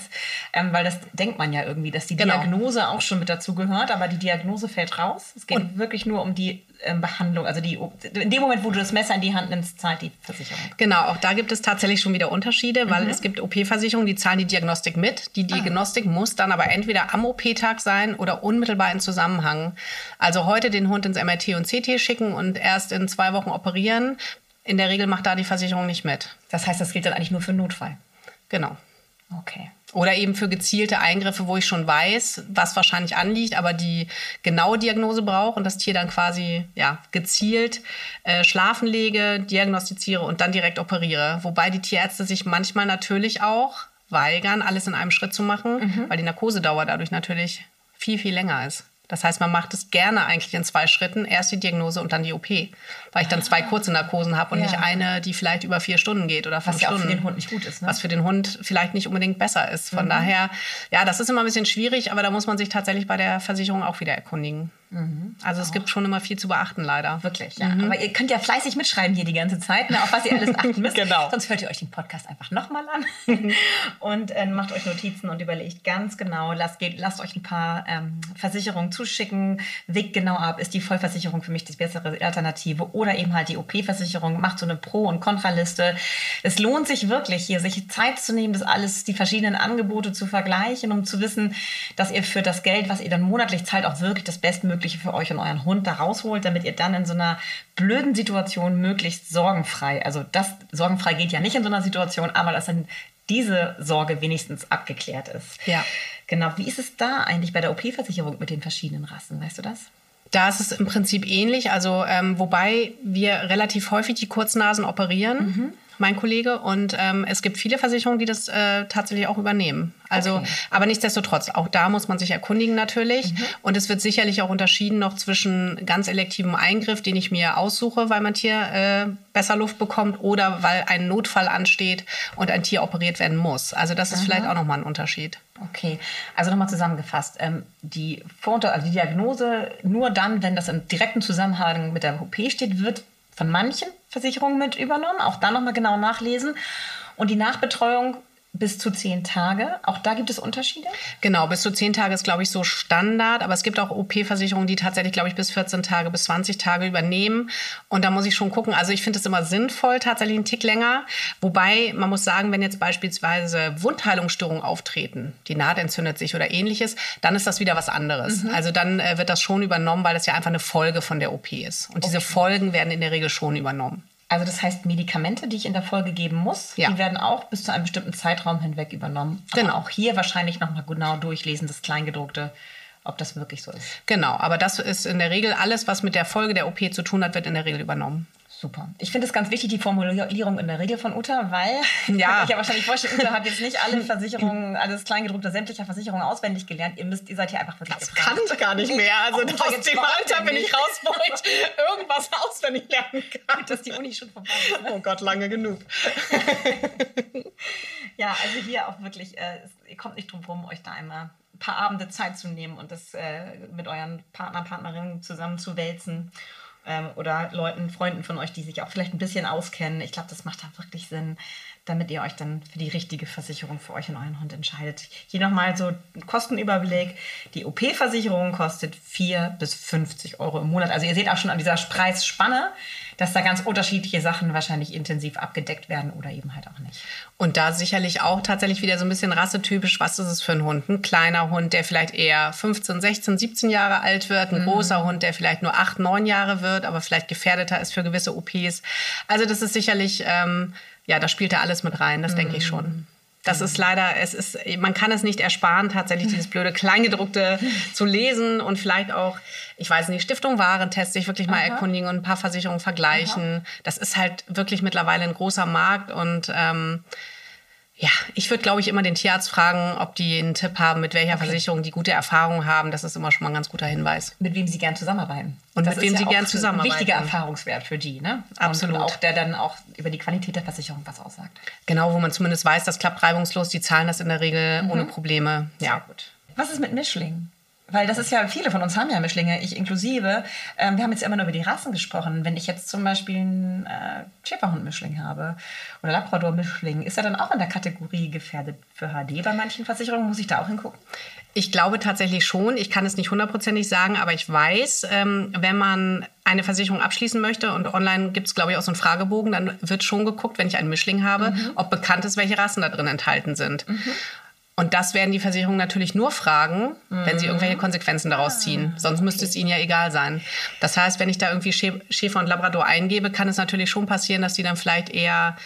ähm, weil das denkt man ja irgendwie, dass die genau. Diagnose auch schon mit dazu gehört, aber die Diagnose fällt raus. Es geht und wirklich nur um die ähm, Behandlung, also die, in dem Moment, wo du das Messer in die Hand nimmst, zahlt die Versicherung. Genau, auch da gibt es tatsächlich schon wieder Unterschiede, weil mhm. es gibt OP-Versicherungen, die zahlen die Diagnostik mit. Die ah. Diagnostik ah. muss dann aber entweder am OP-Tag sein oder unmittelbar in Zusammenhang. Also heute den Hund ins MRT und CT schicken und erst in zwei Wochen operieren, in der Regel macht da die Versicherung nicht mit. Das heißt, das gilt dann eigentlich nur für Notfall. Genau. Okay. Oder eben für gezielte Eingriffe, wo ich schon weiß, was wahrscheinlich anliegt, aber die genaue Diagnose brauche und das Tier dann quasi ja, gezielt äh, schlafen lege, diagnostiziere und dann direkt operiere. Wobei die Tierärzte sich manchmal natürlich auch weigern, alles in einem Schritt zu machen, mhm. weil die Narkosedauer dadurch natürlich viel, viel länger ist. Das heißt, man macht es gerne eigentlich in zwei Schritten. Erst die Diagnose und dann die OP. Weil ich dann zwei kurze Narkosen habe und ja. nicht eine, die vielleicht über vier Stunden geht oder fünf Was ja Stunden. Was für den Hund nicht gut ist. Ne? Was für den Hund vielleicht nicht unbedingt besser ist. Von mhm. daher, ja, das ist immer ein bisschen schwierig, aber da muss man sich tatsächlich bei der Versicherung auch wieder erkundigen. Also es gibt schon immer viel zu beachten, leider. Wirklich, ja. Aber ihr könnt ja fleißig mitschreiben hier die ganze Zeit, ne, auf was ihr alles achten müsst. [LAUGHS] Genau. Sonst hört ihr euch den Podcast einfach nochmal an [LAUGHS] und äh, macht euch Notizen und überlegt ganz genau, lasst, geht, lasst euch ein paar ähm, Versicherungen zuschicken, wägt genau ab, ist die Vollversicherung für mich die bessere Alternative oder eben halt die OP-Versicherung, macht so eine Pro- und Kontraliste. Es lohnt sich wirklich hier, sich Zeit zu nehmen, das alles, die verschiedenen Angebote zu vergleichen, um zu wissen, dass ihr für das Geld, was ihr dann monatlich zahlt, auch wirklich das Bestmögliche für euch und euren Hund da rausholt, damit ihr dann in so einer blöden Situation möglichst sorgenfrei, also das sorgenfrei geht ja nicht in so einer Situation, aber dass dann diese Sorge wenigstens abgeklärt ist. Ja. Genau. Wie ist es da eigentlich bei der OP-Versicherung mit den verschiedenen Rassen? Weißt du das? Da ist es im Prinzip ähnlich, also ähm, wobei wir relativ häufig die Kurznasen operieren, mein Kollege, und ähm, es gibt viele Versicherungen, die das äh, tatsächlich auch übernehmen. Also, Okay. aber nichtsdestotrotz, auch da muss man sich erkundigen natürlich. Und es wird sicherlich auch unterschieden noch zwischen ganz elektivem Eingriff, den ich mir aussuche, weil mein Tier äh, besser Luft bekommt, oder weil ein Notfall ansteht und ein Tier operiert werden muss. Also das ist vielleicht auch nochmal ein Unterschied. Okay, also nochmal zusammengefasst. Ähm, die, Vorunter also die Diagnose nur dann, wenn das im direkten Zusammenhang mit der OP steht, wird von manchen Versicherungen mit übernommen. Auch da nochmal genau nachlesen. Und die Nachbetreuung bis zu zehn Tage. Auch da gibt es Unterschiede. Genau, bis zu 10 Tage ist, glaube ich, so Standard. Aber es gibt auch OP-Versicherungen, die tatsächlich, glaube ich, bis 14 Tage, bis 20 Tage übernehmen. Und da muss ich schon gucken. Also ich finde es immer sinnvoll, tatsächlich einen Tick länger. Wobei, man muss sagen, wenn jetzt beispielsweise Wundheilungsstörungen auftreten, die Naht entzündet sich oder ähnliches, dann ist das wieder was anderes. Also dann äh, wird das schon übernommen, weil das ja einfach eine Folge von der OP ist. Und diese Folgen werden in der Regel schon übernommen. Also das heißt, Medikamente, die ich in der Folge geben muss, Ja. die werden auch bis zu einem bestimmten Zeitraum hinweg übernommen. Aber Genau. auch hier wahrscheinlich nochmal genau durchlesen, das Kleingedruckte, ob das wirklich so ist. Genau, aber das ist in der Regel alles, was mit der Folge der OP zu tun hat, wird in der Regel übernommen. Super. Ich finde es ganz wichtig, die Formulierung in der Regel von Uta, weil [LAUGHS] Ja. ich ja wahrscheinlich vorstellen, Uta hat jetzt nicht alle [LAUGHS] Versicherungen, alles Kleingedruckte sämtlicher Versicherungen auswendig gelernt. Ihr müsst, ihr seid hier einfach wirklich gefragt. ich gar nicht mehr. Also Oh, jetzt kommt er nicht. raus, wo ich [LAUGHS] irgendwas auswendig lernen kann. dass die Uni schon vorbei ist. Ne? Oh Gott, lange genug. Ja, also hier auch wirklich, äh, ihr kommt nicht drum rum, euch da einmal ein paar Abende Zeit zu nehmen und das äh, mit euren Partner, Partnerinnen zusammen zu wälzen. Ähm, oder Leuten, Freunden von euch, die sich auch vielleicht ein bisschen auskennen. Ich glaube, das macht da wirklich Sinn, damit ihr euch dann für die richtige Versicherung für euch und euren Hund entscheidet. Hier nochmal so ein Kostenüberblick. Die OP-Versicherung kostet 4 bis 50 Euro im Monat. Also ihr seht auch schon an dieser Preisspanne, dass da ganz unterschiedliche Sachen wahrscheinlich intensiv abgedeckt werden oder eben halt auch nicht. Und da sicherlich auch tatsächlich wieder so ein bisschen rassetypisch, was ist es für ein Hund? Ein kleiner Hund, der vielleicht eher 15, 16, 17 Jahre alt wird, ein großer Hund, der vielleicht nur 8, 9 Jahre wird, aber vielleicht gefährdeter ist für gewisse OPs. Also das ist sicherlich, ähm, ja, da spielt da alles mit rein, das denke ich schon. Das ist leider, es ist, man kann es nicht ersparen, tatsächlich dieses blöde Kleingedruckte [LAUGHS] zu lesen und vielleicht auch, ich weiß nicht, Stiftung Warentest sich wirklich mal erkundigen und ein paar Versicherungen vergleichen. Das ist halt wirklich mittlerweile ein großer Markt und ähm, ja, ich würde, glaube ich, immer den Tierarzt fragen, ob die einen Tipp haben, mit welcher Versicherung die gute Erfahrung haben. Das ist immer schon mal ein ganz guter Hinweis. mit wem sie gern zusammenarbeiten. Und das mit wem ist sie gern Ein zusammenarbeiten. wichtiger Erfahrungswert für die, ne? Absolut. Und auch der dann auch über die Qualität der Versicherung was aussagt. Genau, wo man zumindest weiß, das klappt reibungslos, die zahlen das in der Regel ohne Probleme. Ja, gut. Was ist mit Mischlingen? Weil das ist ja, viele von uns haben ja Mischlinge, ich inklusive. Ähm, wir haben jetzt immer nur über die Rassen gesprochen. Wenn ich jetzt zum Beispiel einen äh, Schäferhund-Mischling habe oder Labrador-Mischling, ist er dann auch in der Kategorie gefährdet für HD bei manchen Versicherungen? Muss ich da auch hingucken? Ich glaube tatsächlich schon. Ich kann es nicht hundertprozentig sagen, aber ich weiß, ähm, wenn man eine Versicherung abschließen möchte und online gibt es, glaube ich, auch so einen Fragebogen, dann wird schon geguckt, wenn ich einen Mischling habe, ob bekannt ist, welche Rassen da drin enthalten sind. Und das werden die Versicherungen natürlich nur fragen, wenn sie irgendwelche Konsequenzen daraus ziehen. Sonst müsste es ihnen ja egal sein. Das heißt, wenn ich da irgendwie Schä- Schäfer und Labrador eingebe, kann es natürlich schon passieren, dass die dann vielleicht eher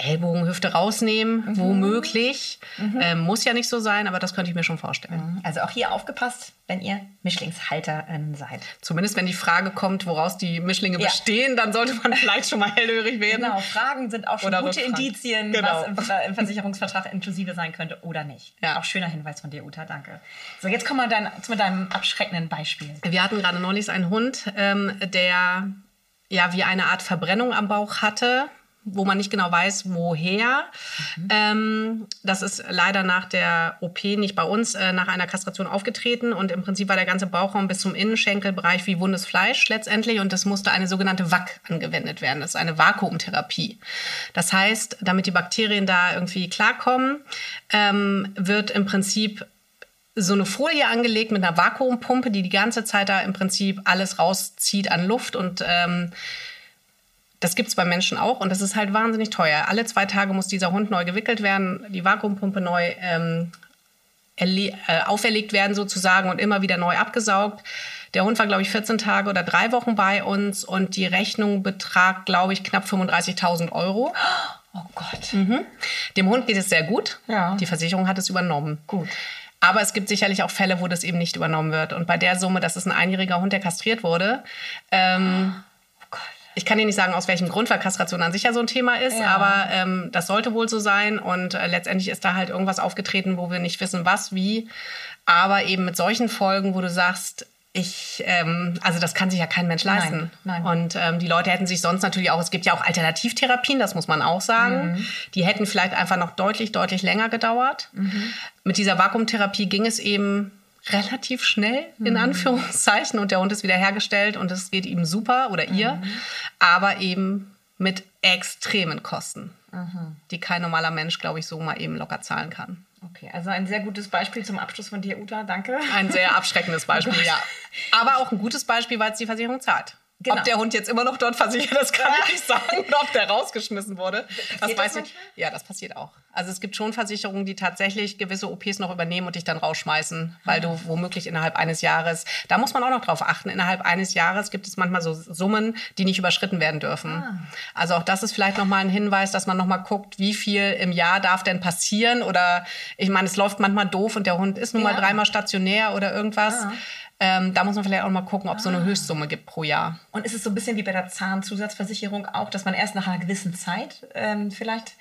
Ellbogen, Hüfte rausnehmen, womöglich. Ähm, muss ja nicht so sein, aber das könnte ich mir schon vorstellen. Also auch hier aufgepasst, wenn ihr Mischlingshalterin seid. Zumindest wenn die Frage kommt, woraus die Mischlinge Ja. bestehen, dann sollte man [LAUGHS] vielleicht schon mal hellhörig werden. Genau, Fragen sind auch schon Oder gute Rückfragen. Indizien, Genau. was im, Ver- im Versicherungsvertrag inklusive sein könnte oder nicht. Ja. Auch schöner Hinweis von dir, Uta, danke. So, jetzt kommen wir dann zu deinem abschreckenden Beispiel. Wir hatten gerade neulich einen Hund, ähm, der ja wie eine Art Verbrennung am Bauch hatte, wo man nicht genau weiß, woher. Mhm. Ähm, das ist leider nach der OP nicht bei uns äh, nach einer Kastration aufgetreten und im Prinzip war der ganze Bauchraum bis zum Innenschenkelbereich wie wundes Fleisch letztendlich und es musste eine sogenannte WAC angewendet werden. Das ist eine Vakuumtherapie. Das heißt, damit die Bakterien da irgendwie klarkommen, ähm, wird im Prinzip so eine Folie angelegt mit einer Vakuumpumpe, die die ganze Zeit da im Prinzip alles rauszieht an Luft und ähm, das gibt es bei Menschen auch und das ist halt wahnsinnig teuer. Alle zwei Tage muss dieser Hund neu gewickelt werden, die Vakuumpumpe neu ähm, äh, auferlegt werden sozusagen und immer wieder neu abgesaugt. Der Hund war, glaube ich, 14 Tage oder drei Wochen bei uns und die Rechnung betragt, glaube ich, knapp 35.000 Euro. Oh Gott. Mhm. Dem Hund geht es sehr gut. Ja. Die Versicherung hat es übernommen. Gut. Aber es gibt sicherlich auch Fälle, wo das eben nicht übernommen wird. Und bei der Summe, das ist ein einjähriger Hund, der kastriert wurde. Ähm, oh ich kann dir nicht sagen, aus welchem Grund, weil Kastration an sich ja so ein Thema ist, ja. aber ähm, das sollte wohl so sein. Und äh, letztendlich ist da halt irgendwas aufgetreten, wo wir nicht wissen, was, wie. Aber eben mit solchen Folgen, wo du sagst, ich, ähm, also das kann sich ja kein Mensch leisten. Nein, nein. Und ähm, die Leute hätten sich sonst natürlich auch, es gibt ja auch Alternativtherapien, das muss man auch sagen. Mhm. Die hätten vielleicht einfach noch deutlich, deutlich länger gedauert. Mhm. Mit dieser Vakuumtherapie ging es eben relativ schnell, in mhm. Anführungszeichen, und der Hund ist wieder hergestellt und es geht ihm super oder ihr, mhm. aber eben mit extremen Kosten, mhm. die kein normaler Mensch, glaube ich, so mal eben locker zahlen kann. Okay, also ein sehr gutes Beispiel zum Abschluss von dir, Uta. Danke. Ein sehr [LAUGHS] abschreckendes Beispiel, oh ja. Aber auch ein gutes Beispiel, weil es die Versicherung zahlt. Genau. Ob der Hund jetzt immer noch dort versichert ist, kann ich nicht sagen. Oder ob der rausgeschmissen wurde. Das weiß ich. Ja, das passiert auch. Also es gibt schon Versicherungen, die tatsächlich gewisse OPs noch übernehmen und dich dann rausschmeißen, weil du womöglich innerhalb eines Jahres, da muss man auch noch drauf achten, innerhalb eines Jahres gibt es manchmal so Summen, die nicht überschritten werden dürfen. Ah. Also auch das ist vielleicht nochmal ein Hinweis, dass man nochmal guckt, wie viel im Jahr darf denn passieren oder ich meine, es läuft manchmal doof und der Hund ist nun mal ja. dreimal stationär oder irgendwas. Ja. Ähm, da muss man vielleicht auch mal gucken, ob es ah. so eine ah. Höchstsumme gibt pro Jahr. Und ist es so ein bisschen wie bei der Zahnzusatzversicherung auch, dass man erst nach einer gewissen Zeit ähm, vielleicht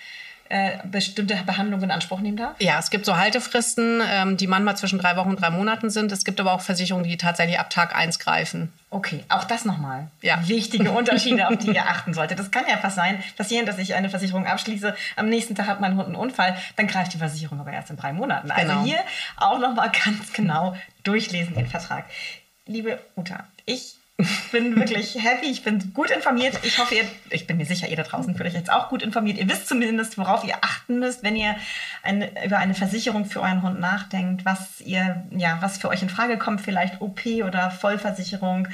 äh, bestimmte Behandlungen in Anspruch nehmen darf? Ja, es gibt so Haltefristen, ähm, die manchmal zwischen drei Wochen und drei Monaten sind. Es gibt aber auch Versicherungen, die tatsächlich ab Tag 1 greifen. Okay, auch das nochmal. Ja. Wichtige Unterschiede, auf die [LAUGHS] ihr achten solltet. Das kann ja fast sein, passieren, dass ich eine Versicherung abschließe. Am nächsten Tag hat mein Hund einen Unfall, dann greift die Versicherung aber erst in drei Monaten. Also genau. hier auch nochmal [LAUGHS] ganz genau durchlesen den Vertrag. Liebe Uta, ich bin wirklich happy, ich bin gut informiert. Ich hoffe, ihr, ich bin mir sicher, ihr da draußen fühlt euch jetzt auch gut informiert. Ihr wisst zumindest, worauf ihr achten müsst, wenn ihr eine, über eine Versicherung für euren Hund nachdenkt, was ihr, ja, was für euch in Frage kommt, vielleicht OP oder Vollversicherung.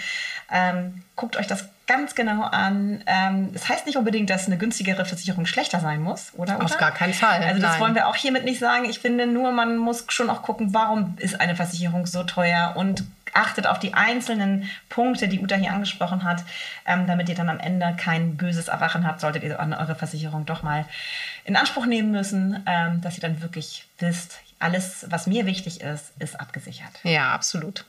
Ähm, guckt euch das ganz genau an. Ähm, das heißt nicht unbedingt, dass eine günstigere Versicherung schlechter sein muss, oder? Auf gar keinen Fall. Also das Nein. wollen wir auch hiermit nicht sagen. Ich finde nur, man muss schon auch gucken, warum ist eine Versicherung so teuer und achtet auf die einzelnen Punkte, die Uta hier angesprochen hat, ähm, damit ihr dann am Ende kein böses Erwachen habt, solltet ihr eure Versicherung doch mal in Anspruch nehmen müssen, ähm, dass ihr dann wirklich wisst, alles, was mir wichtig ist, ist abgesichert. Ja, absolut.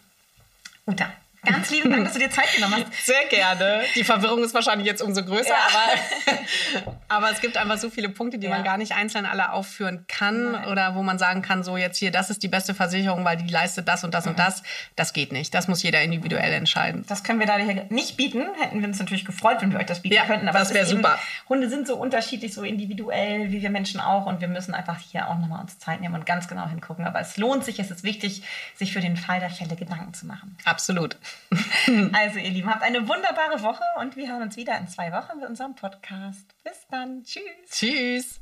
Uta, Ganz lieben Dank, dass du dir Zeit genommen hast. Sehr gerne. Die Verwirrung ist wahrscheinlich jetzt umso größer, ja. aber, [LAUGHS] aber es gibt einfach so viele Punkte, die ja. man gar nicht einzeln alle aufführen kann Nein. oder wo man sagen kann, so jetzt hier, das ist die beste Versicherung, weil die leistet das und das mhm. und das. Das geht nicht. Das muss jeder individuell entscheiden. Das können wir da nicht bieten. Hätten wir uns natürlich gefreut, wenn wir euch das bieten ja, könnten. Aber das wäre super. Hunde sind so unterschiedlich, so individuell wie wir Menschen auch und wir müssen einfach hier auch nochmal uns Zeit nehmen und ganz genau hingucken. Aber es lohnt sich, es ist wichtig, sich für den Fall der Fälle Gedanken zu machen. Absolut. [LAUGHS] also, ihr Lieben, habt eine wunderbare Woche und wir hören uns wieder in zwei Wochen mit unserem Podcast. Bis dann. Tschüss. Tschüss.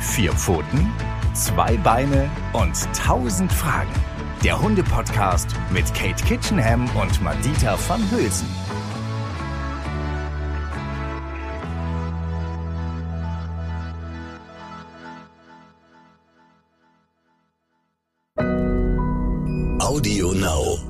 Vier Pfoten, zwei Beine und tausend Fragen. Der Hunde-Podcast mit Kate Kitchenham und Madita van Hülsen. Audio Now.